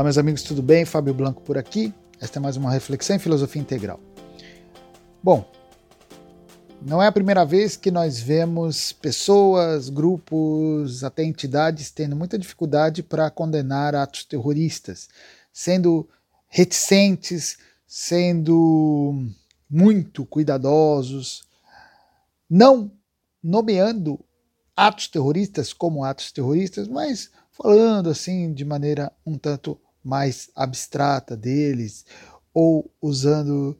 Olá, meus amigos, tudo bem? Fábio Blanco por aqui. Esta é mais uma reflexão em filosofia integral. Bom, não é a primeira vez que nós vemos pessoas, grupos, até entidades tendo muita dificuldade para condenar atos terroristas, sendo reticentes, sendo muito cuidadosos, não nomeando atos terroristas como atos terroristas, mas falando assim de maneira um tanto mais abstrata deles, ou usando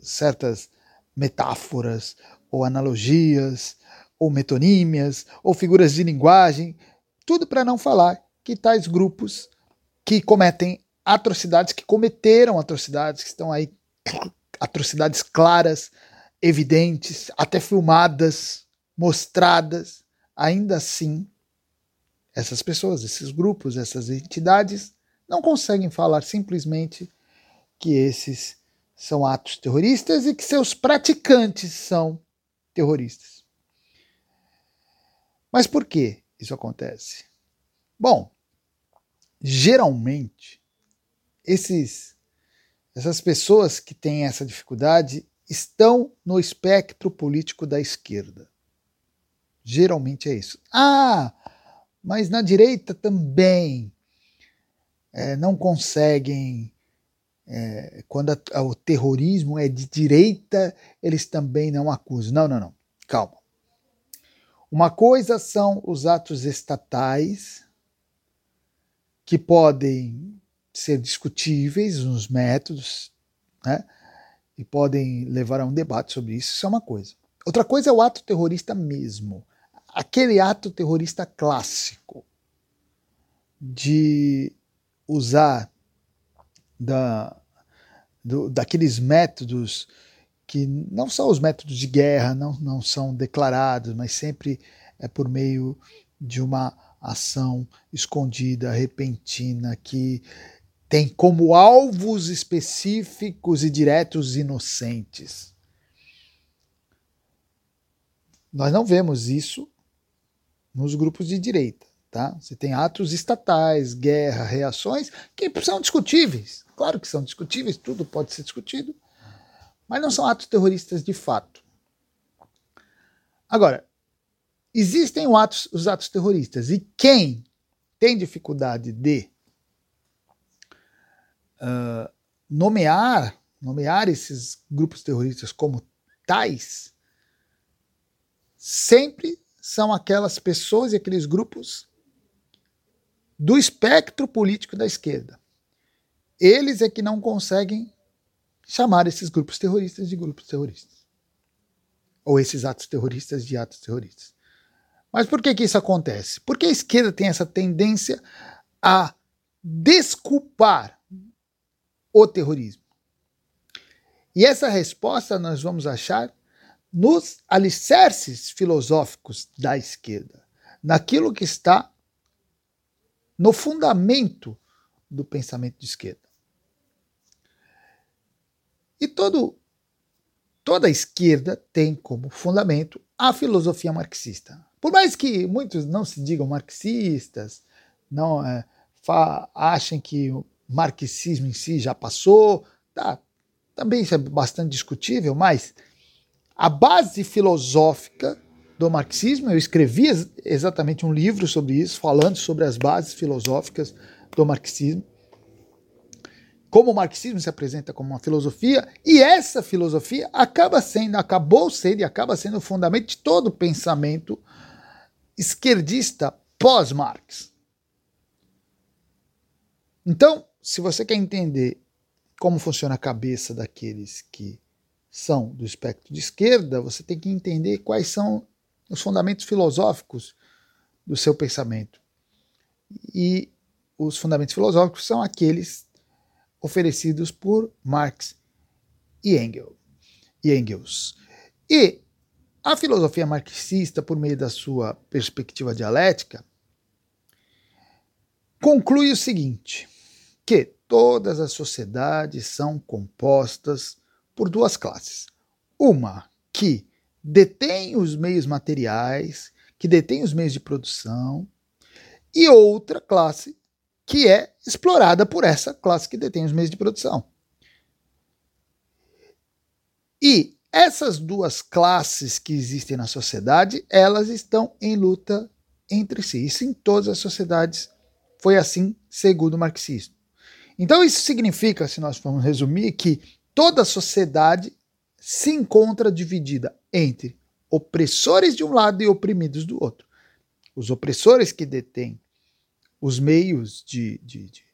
certas metáforas, ou analogias, ou metonímias, ou figuras de linguagem, tudo para não falar que tais grupos que cometem atrocidades, que cometeram atrocidades, que estão aí, atrocidades claras, evidentes, até filmadas, mostradas, ainda assim essas pessoas, esses grupos, essas entidades não conseguem falar simplesmente que esses são atos terroristas e que seus praticantes são terroristas. Mas por que isso acontece? Bom, geralmente esses essas pessoas que têm essa dificuldade estão no espectro político da esquerda. Geralmente é isso. Ah, mas na direita também é, não conseguem. É, quando a, o terrorismo é de direita, eles também não acusam. Não, não, não. Calma. Uma coisa são os atos estatais, que podem ser discutíveis nos métodos, né? E podem levar a um debate sobre isso. Isso é uma coisa. Outra coisa é o ato terrorista mesmo aquele ato terrorista clássico de usar da, do, daqueles métodos que não são os métodos de guerra, não, não são declarados, mas sempre é por meio de uma ação escondida, repentina, que tem como alvos específicos e diretos inocentes. Nós não vemos isso nos grupos de direita. Tá? Você tem atos estatais, guerra, reações, que são discutíveis. Claro que são discutíveis, tudo pode ser discutido, mas não são atos terroristas de fato. Agora, existem os atos, os atos terroristas, e quem tem dificuldade de uh, nomear, nomear esses grupos terroristas como tais, sempre são aquelas pessoas e aqueles grupos do espectro político da esquerda. Eles é que não conseguem chamar esses grupos terroristas de grupos terroristas. Ou esses atos terroristas de atos terroristas. Mas por que, que isso acontece? Porque a esquerda tem essa tendência a desculpar o terrorismo. E essa resposta nós vamos achar nos alicerces filosóficos da esquerda, naquilo que está no fundamento do pensamento de esquerda. E todo, toda esquerda tem como fundamento a filosofia marxista. Por mais que muitos não se digam marxistas, não é, achem que o marxismo em si já passou, tá, também isso é bastante discutível, mas a base filosófica do marxismo. Eu escrevi exatamente um livro sobre isso, falando sobre as bases filosóficas do marxismo. Como o marxismo se apresenta como uma filosofia, e essa filosofia acaba sendo, acabou sendo e acaba sendo o fundamento de todo o pensamento esquerdista pós-Marx. Então, se você quer entender como funciona a cabeça daqueles que são do espectro de esquerda, você tem que entender quais são os fundamentos filosóficos do seu pensamento. E os fundamentos filosóficos são aqueles oferecidos por Marx e Engels. E a filosofia marxista, por meio da sua perspectiva dialética, conclui o seguinte: que todas as sociedades são compostas por duas classes. Uma que detém os meios materiais, que detém os meios de produção, e outra classe que é explorada por essa classe que detém os meios de produção. E essas duas classes que existem na sociedade, elas estão em luta entre si. Isso em todas as sociedades foi assim, segundo o marxismo. Então isso significa, se nós formos resumir, que toda sociedade se encontra dividida entre opressores de um lado e oprimidos do outro. Os opressores que detêm os meios de, de, de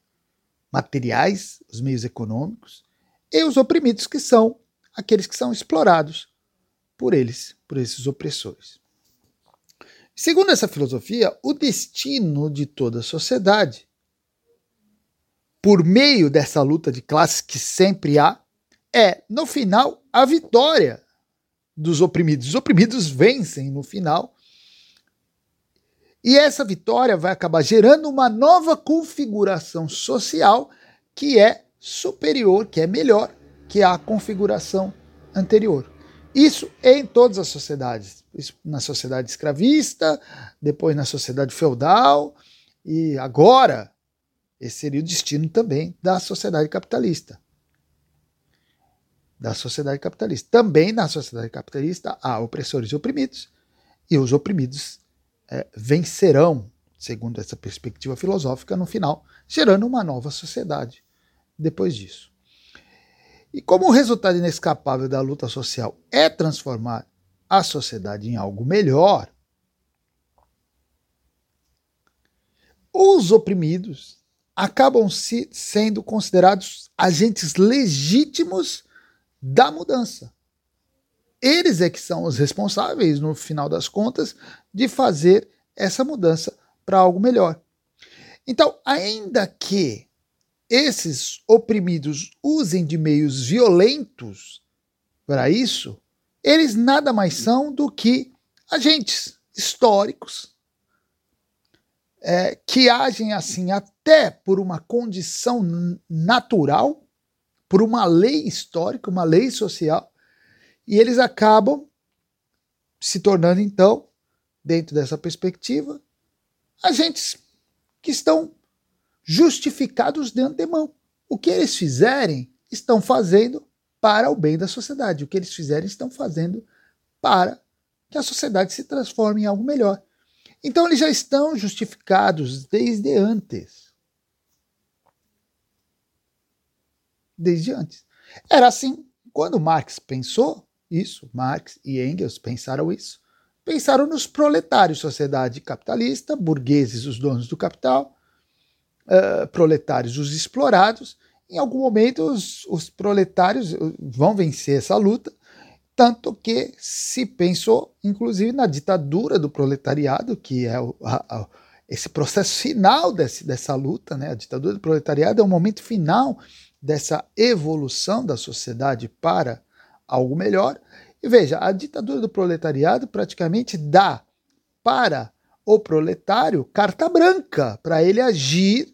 materiais, os meios econômicos, e os oprimidos que são aqueles que são explorados por eles, por esses opressores. Segundo essa filosofia, o destino de toda a sociedade, por meio dessa luta de classes que sempre há, é, no final, a vitória dos oprimidos. Os oprimidos vencem no final. E essa vitória vai acabar gerando uma nova configuração social que é superior, que é melhor que a configuração anterior. Isso em todas as sociedades. Isso na sociedade escravista, depois na sociedade feudal e agora esse seria o destino também da sociedade capitalista. Da sociedade capitalista. Também na sociedade capitalista há opressores e oprimidos, e os oprimidos é, vencerão, segundo essa perspectiva filosófica, no final, gerando uma nova sociedade depois disso. E como o resultado inescapável da luta social é transformar a sociedade em algo melhor, os oprimidos acabam se sendo considerados agentes legítimos da mudança. Eles é que são os responsáveis, no final das contas, de fazer essa mudança para algo melhor. Então, ainda que esses oprimidos usem de meios violentos para isso, eles nada mais são do que agentes históricos é, que agem assim até por uma condição natural, por uma lei histórica, uma lei social, e eles acabam se tornando então, dentro dessa perspectiva, agentes que estão justificados de antemão. O que eles fizerem, estão fazendo para o bem da sociedade. O que eles fizerem, estão fazendo para que a sociedade se transforme em algo melhor. Então, eles já estão justificados desde antes. Desde antes. Era assim quando Marx pensou isso, Marx e Engels pensaram isso. Pensaram nos proletários, sociedade capitalista, burgueses, os donos do capital, uh, proletários, os explorados. Em algum momento, os, os proletários vão vencer essa luta, tanto que se pensou, inclusive, na ditadura do proletariado, que é o, a, a, esse processo final desse, dessa luta, né? A ditadura do proletariado é o momento final dessa evolução da sociedade para algo melhor. E veja, a ditadura do proletariado praticamente dá para o proletário carta branca para ele agir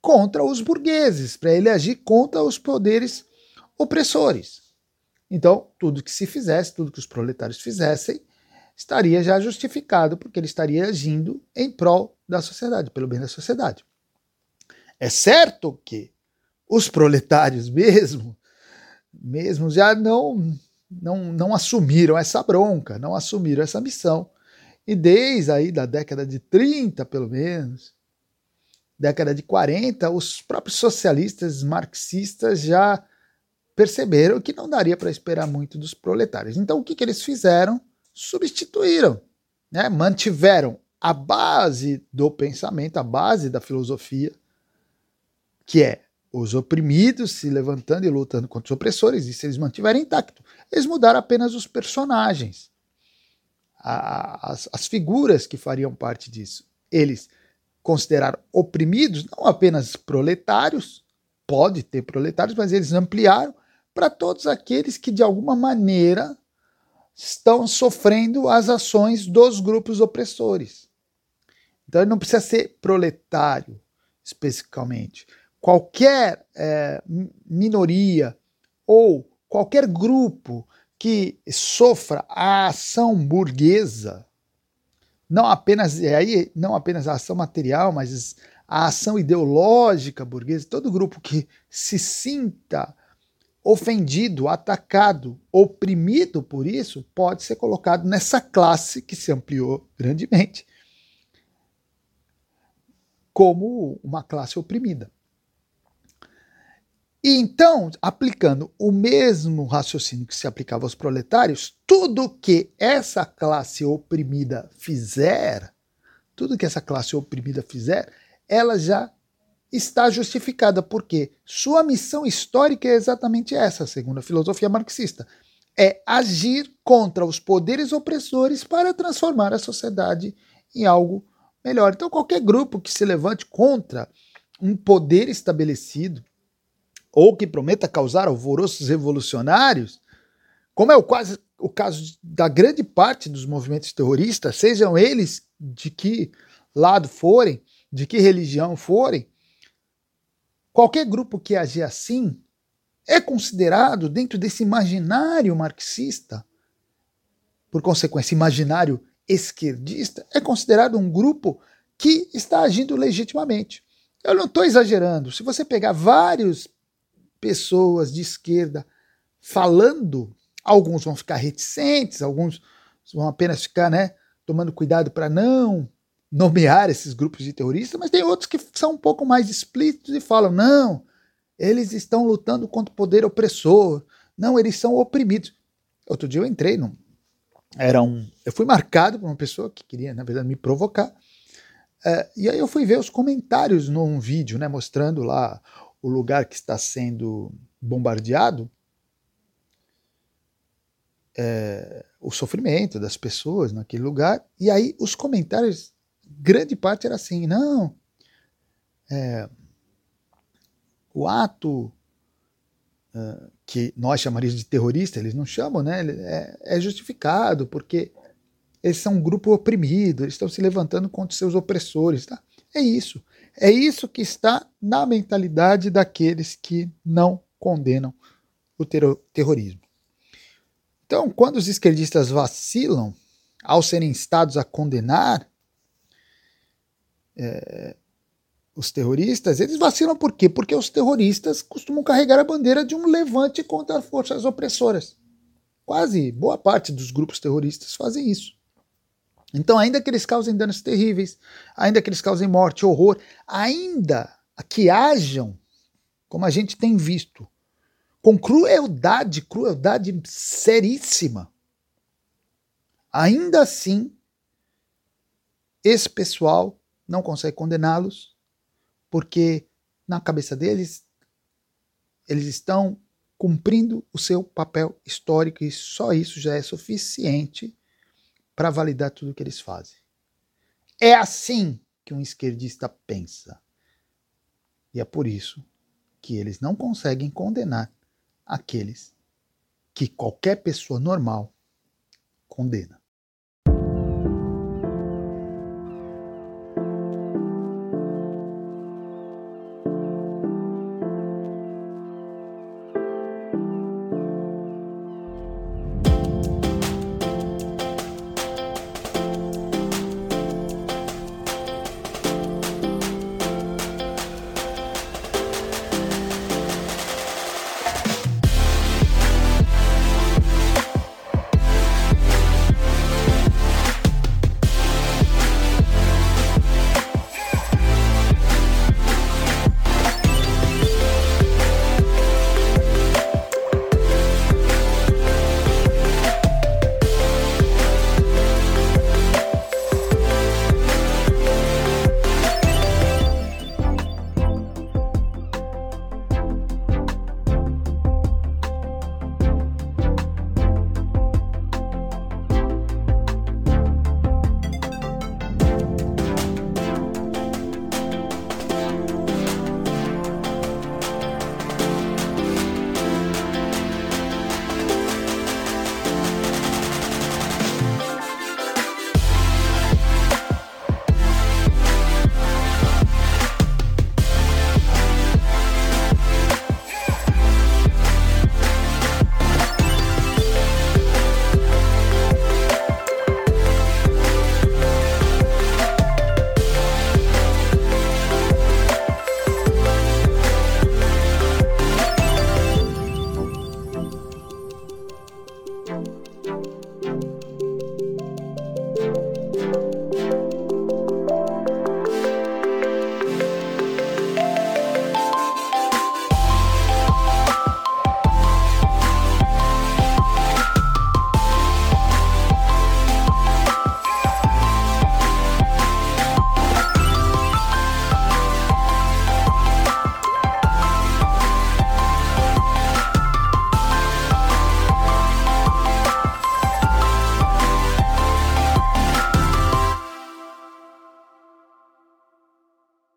contra os burgueses, para ele agir contra os poderes opressores. Então, tudo que se fizesse, tudo que os proletários fizessem, estaria já justificado, porque ele estaria agindo em prol da sociedade, pelo bem da sociedade. É certo que os proletários mesmo, mesmo já não, não, não assumiram essa bronca, não assumiram essa missão. E desde aí da década de 30, pelo menos, década de 40, os próprios socialistas marxistas já perceberam que não daria para esperar muito dos proletários. Então, o que, que eles fizeram? Substituíram, né? mantiveram a base do pensamento, a base da filosofia, que é os oprimidos se levantando e lutando contra os opressores, e se eles mantiverem intacto. Eles mudaram apenas os personagens as, as figuras que fariam parte disso. Eles consideraram oprimidos não apenas proletários, pode ter proletários, mas eles ampliaram para todos aqueles que de alguma maneira estão sofrendo as ações dos grupos opressores. Então ele não precisa ser proletário especificamente. Qualquer é, minoria ou qualquer grupo que sofra a ação burguesa, não apenas aí não apenas a ação material, mas a ação ideológica burguesa, todo grupo que se sinta ofendido, atacado, oprimido por isso, pode ser colocado nessa classe que se ampliou grandemente como uma classe oprimida. E então, aplicando o mesmo raciocínio que se aplicava aos proletários, tudo que essa classe oprimida fizer, tudo que essa classe oprimida fizer, ela já está justificada, porque sua missão histórica é exatamente essa, segundo a filosofia marxista: é agir contra os poderes opressores para transformar a sociedade em algo melhor. Então, qualquer grupo que se levante contra um poder estabelecido ou que prometa causar alvoroços revolucionários, como é o, quase, o caso da grande parte dos movimentos terroristas, sejam eles de que lado forem, de que religião forem, qualquer grupo que agir assim é considerado dentro desse imaginário marxista, por consequência, imaginário esquerdista, é considerado um grupo que está agindo legitimamente. Eu não estou exagerando. Se você pegar várias pessoas de esquerda falando, alguns vão ficar reticentes, alguns vão apenas ficar né, tomando cuidado para não nomear esses grupos de terroristas, mas tem outros que são um pouco mais explícitos e falam: não, eles estão lutando contra o poder opressor, não, eles são oprimidos. Outro dia eu entrei num. Era um. Eu fui marcado por uma pessoa que queria, na verdade, me provocar. É, e aí eu fui ver os comentários num vídeo, né, mostrando lá o lugar que está sendo bombardeado. É, o sofrimento das pessoas naquele lugar. E aí os comentários grande parte era assim, não, é, o ato uh, que nós chamaríamos de terrorista, eles não chamam, né? É, é, justificado, porque eles são um grupo oprimido, eles estão se levantando contra seus opressores. Tá? É isso. É isso que está na mentalidade daqueles que não condenam o terrorismo. Então, quando os esquerdistas vacilam ao serem instados a condenar é, os terroristas, eles vacilam por quê? Porque os terroristas costumam carregar a bandeira de um levante contra as forças opressoras. Quase boa parte dos grupos terroristas fazem isso. Então, ainda que eles causem danos terríveis, ainda que eles causem morte, horror, ainda que hajam, como a gente tem visto, com crueldade, crueldade seríssima, ainda assim, esse pessoal não consegue condená-los, porque na cabeça deles eles estão cumprindo o seu papel histórico e só isso já é suficiente para validar tudo o que eles fazem. É assim que um esquerdista pensa. E é por isso que eles não conseguem condenar aqueles que qualquer pessoa normal condena.